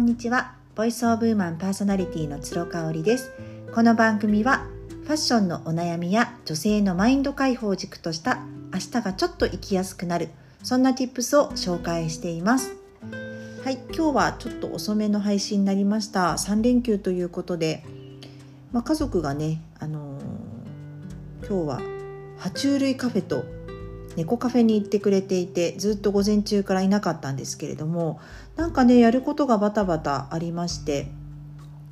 んにちは。ボイスオブウーマンパーソナリティの鶴香織です。この番組はファッションのお悩みや女性のマインド解放軸とした明日がちょっと生きやすくなるそんな tips を紹介しています。はい今日はちょっと遅めの配信になりました。3連休ということで、まあ、家族がねあのー、今日は爬虫類カフェと猫カフェに行ってくれていてずっと午前中からいなかったんですけれどもなんかねやることがバタバタありまして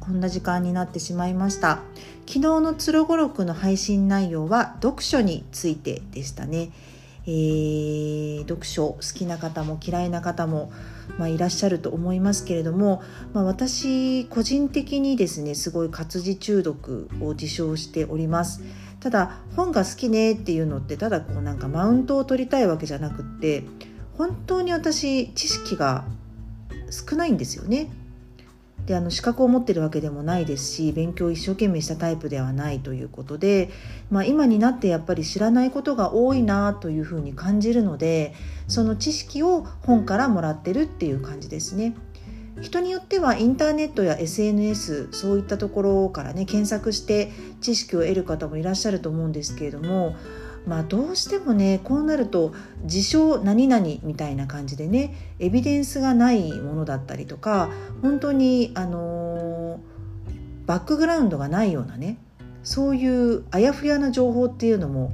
こんな時間になってしまいました。昨日のつろごろくの配信内容は読書についてでしたね、えー、読書好きな方も嫌いな方も、まあ、いらっしゃると思いますけれども、まあ、私個人的にですねすごい活字中毒を自称しております。ただ本が好きねっていうのってただこうなんかマウントを取りたいわけじゃなくって本当に私知識が少ないんですよね。であの資格を持ってるわけでもないですし勉強を一生懸命したタイプではないということで、まあ、今になってやっぱり知らないことが多いなというふうに感じるのでその知識を本からもらってるっていう感じですね。人によってはインターネットや SNS そういったところからね検索して知識を得る方もいらっしゃると思うんですけれどもまあどうしてもねこうなると自称何々みたいな感じでねエビデンスがないものだったりとか本当にあのー、バックグラウンドがないようなねそういうあやふやな情報っていうのも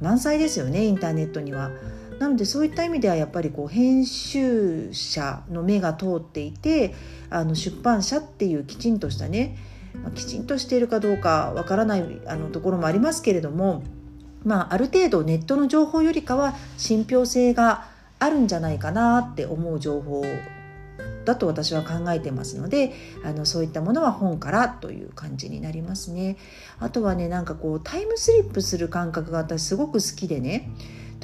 満載ですよねインターネットには。なのでそういった意味ではやっぱりこう編集者の目が通っていてあの出版社っていうきちんとしたね、まあ、きちんとしているかどうかわからないあのところもありますけれども、まあ、ある程度ネットの情報よりかは信憑性があるんじゃないかなって思う情報だと私は考えてますのであのそういったものは本からという感じになりますね。あとはねなんかこうタイムスリップする感覚が私すごく好きでね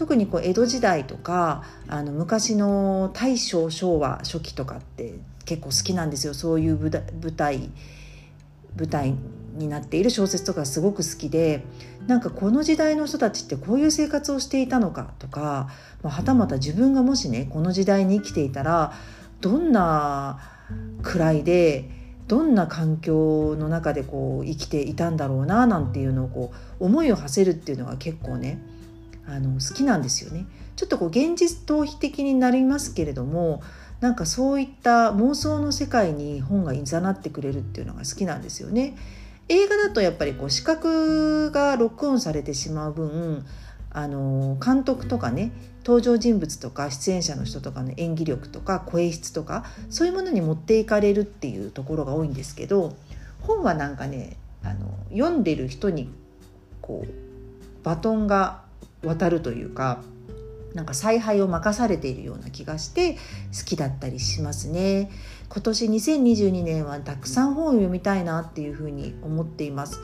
特にこう江戸時代とかあの昔の大正昭和初期とかって結構好きなんですよ。そういう舞台舞台になっている小説とかすごく好きでなんかこの時代の人たちってこういう生活をしていたのかとか、まあ、はたまた自分がもしねこの時代に生きていたらどんな位でどんな環境の中でこう生きていたんだろうななんていうのをこう思いを馳せるっていうのが結構ねあの好きなんですよね。ちょっとこう現実逃避的になりますけれどもなんかそういった妄想の世界に本がいざなってくれるっていうのが好きなんですよね。映画だとやっぱりこう視覚がロックオンされてしまう分あの監督とかね登場人物とか出演者の人とかの演技力とか声質とかそういうものに持っていかれるっていうところが多いんですけど本はなんかねあの読んでる人にこうバトンが渡るというかなんか采配を任されているような気がして好きだったりしますね。今年2022年はたくさん本を読みたいなっていうふうに思っています。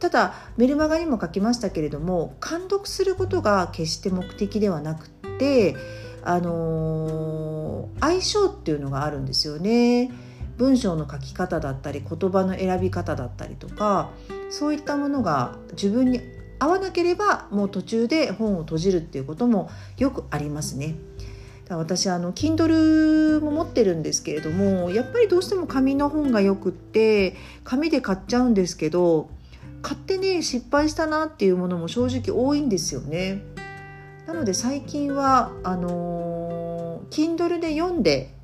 ただメルマガにも書きましたけれども監読することが決して目的ではなくてあのー、相性っていうのがあるんですよね。文章の書き方だったり言葉の選び方だったりとかそういったものが自分に合わなければもう途中で本を閉じるっていうこともよくありますね。私あの Kindle も持ってるんですけれどもやっぱりどうしても紙の本がよくって紙で買っちゃうんですけど買ってね失敗したなっていうものも正直多いんですよね。なので最近はあの Kindle で読んで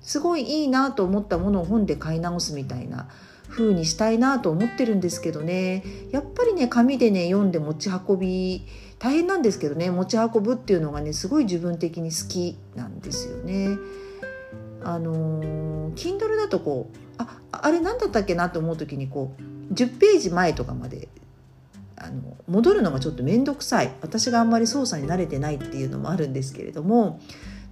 すごいいいなと思ったものを本で買い直すみたいな風にしたいなと思ってるんですけどね。やっぱりね紙でね読んで持ち運び大変なんですけどね。持ち運ぶっていうのがねすごい自分的に好きなんですよね。あの Kindle だとこうああれ何だったっけなと思う時にこう10ページ前とかまであの戻るのがちょっと面倒くさい。私があんまり操作に慣れてないっていうのもあるんですけれども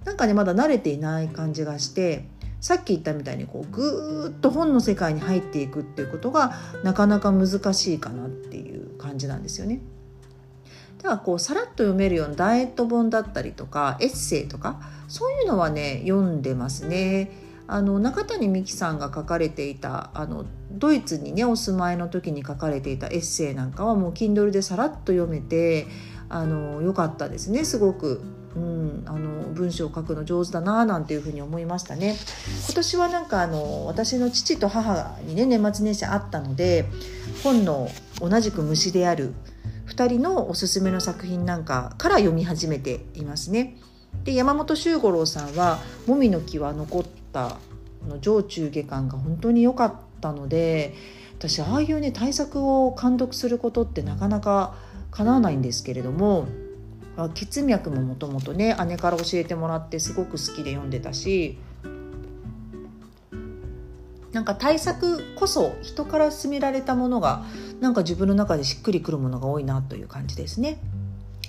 なんかねまだ慣れていない感じがしてさっき言ったみたいにこうぐーっと本の世界に入っていくっていうことがなかなか難しいかなっていう感じなんですよね。だからこうさらっと読めるようなダイエット本だったりとかエッセイとかそういうのはね読んでますね。あの中谷美紀さんが書かれていたあのドイツにねお住まいの時に書かれていたエッセイなんかはもう Kindle でさらっと読めてあの良かったですねすごく。うん、あの文章を書くの上手だななんていうふうに思いましたね今年はなんかあの私の父と母にね年末年始あったので本の同じく虫である2人のおすすめの作品なんかから読み始めていますね。で山本周五郎さんは「もみの木は残った」の上中下巻が本当に良かったので私ああいうね対策を監督することってなかなか叶わないんですけれども血脈ももともとね姉から教えてもらってすごく好きで読んでたしなんか対策こそ人から勧められたものがなんか自分の中でしっくりくるものが多いなという感じですね。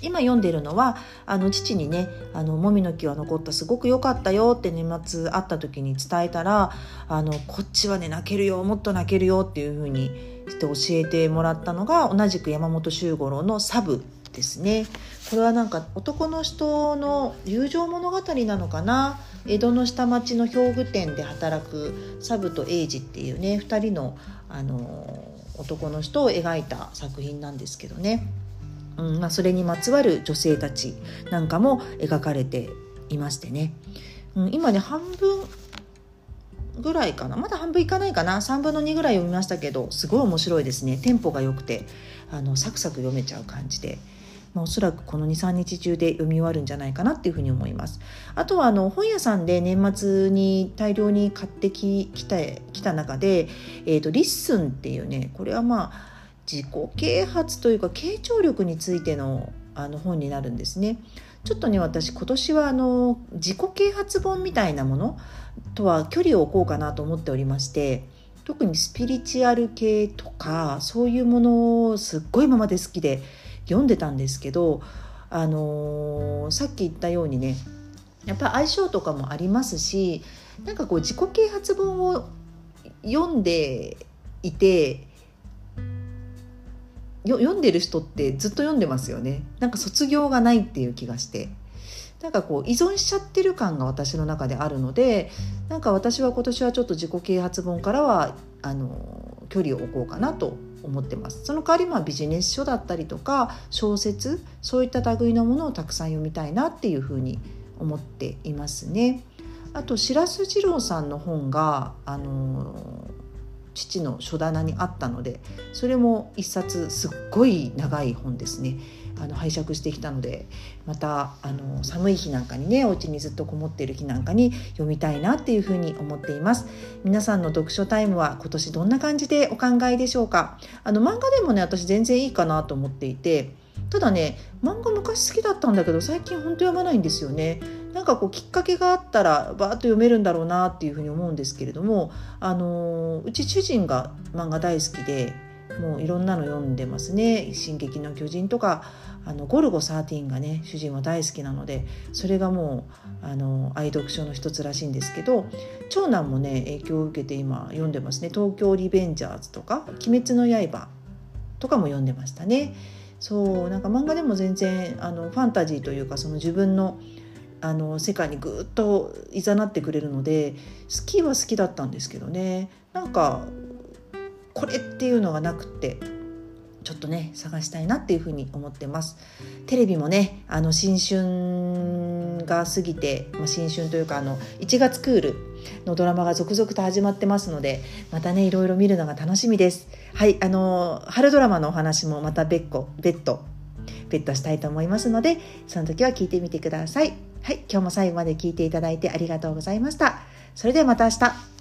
今読んでるのはあの父にね「あのもみの木は残ったすごく良かったよ」って年末会った時に伝えたらあのこっちはね泣けるよもっと泣けるよっていう風にして教えてもらったのが同じく山本周五郎の「サブ」ですね。これはなんか男の人の友情物語なのかな？江戸の下町の表具店で働くサブと英二っていうね2人の、あの男の人を描いた作品なんですけどね。うんまあ、それにまつわる女性たちなんかも描かれていましてね、うん、今ね半分ぐらいかな？まだ半分いかないかな？3分の2ぐらい読みましたけどすごい面白いですね。テンポが良くてあのサクサク読めちゃう感じで。まあ、おそらくこの23日中で読み終わるんじゃないかなっていうふうに思いますあとはあの本屋さんで年末に大量に買ってきたきた中で、えーと、 LISTEN っていうねこれはまあ自己啓発というか傾聴力についてのあの本になるんですね。ちょっとね私今年はあの自己啓発本みたいなものとは距離を置こうかなと思っておりまして特にスピリチュアル系とかそういうものをすっごい今まで好きで読んでたんですけど、あのー、さっき言ったようにねやっぱ相性とかもありますしなんかこう自己啓発本を読んでいて読んでる人ってずっと読んでますよね。なんか卒業がないっていう気がして。なんかこう依存しちゃってる感が私の中であるのでなんか私は今年はちょっと自己啓発本からはあの距離を置こうかなと思ってますその代わりまあビジネス書だったりとか小説そういった類のものをたくさん読みたいなっていうふうに思っていますね。あと白洲二郎さんの本があの父の書棚にあったのでそれも一冊すっごい長い本ですねあの拝借してきたのでまたあの寒い日なんかにねお家にずっとこもっている日なんかに読みたいなっていうふうに思っています。皆さんの読書タイムは今年どんな感じでお考えでしょうか？あの漫画でもね私全然いいかなと思っていてただね漫画昔好きだったんだけど最近ほんと読まないんですよね。なんかこうきっかけがあったらバーッと読めるんだろうなっていうふうに思うんですけれどもあのうち主人が漫画大好きでもういろんなの読んでますね「進撃の巨人」とかあのゴルゴ13がね主人は大好きなのでそれがもうあの愛読書の一つらしいんですけど長男もね影響を受けて今読んでますね「東京リベンジャーズ」とか「鬼滅の刃」とかも読んでましたね。そうなんか漫画でも全然あのファンタジーというかその自分のあの世界にぐっといざなってくれるので好きは好きだったんですけどね。なんかこれっていうのがなくってちょっとね探したいなっていうふうに思ってます。テレビもねあの新春が過ぎて、まあ、新春というかあの1月クールのドラマが続々と始まってますのでまたねいろいろ見るのが楽しみです。はいあの春ドラマのお話もまた別個別途別途したいと思いますのでその時は聞いてみてください。はい今日も最後まで聞いていただいてありがとうございました。それではまた明日。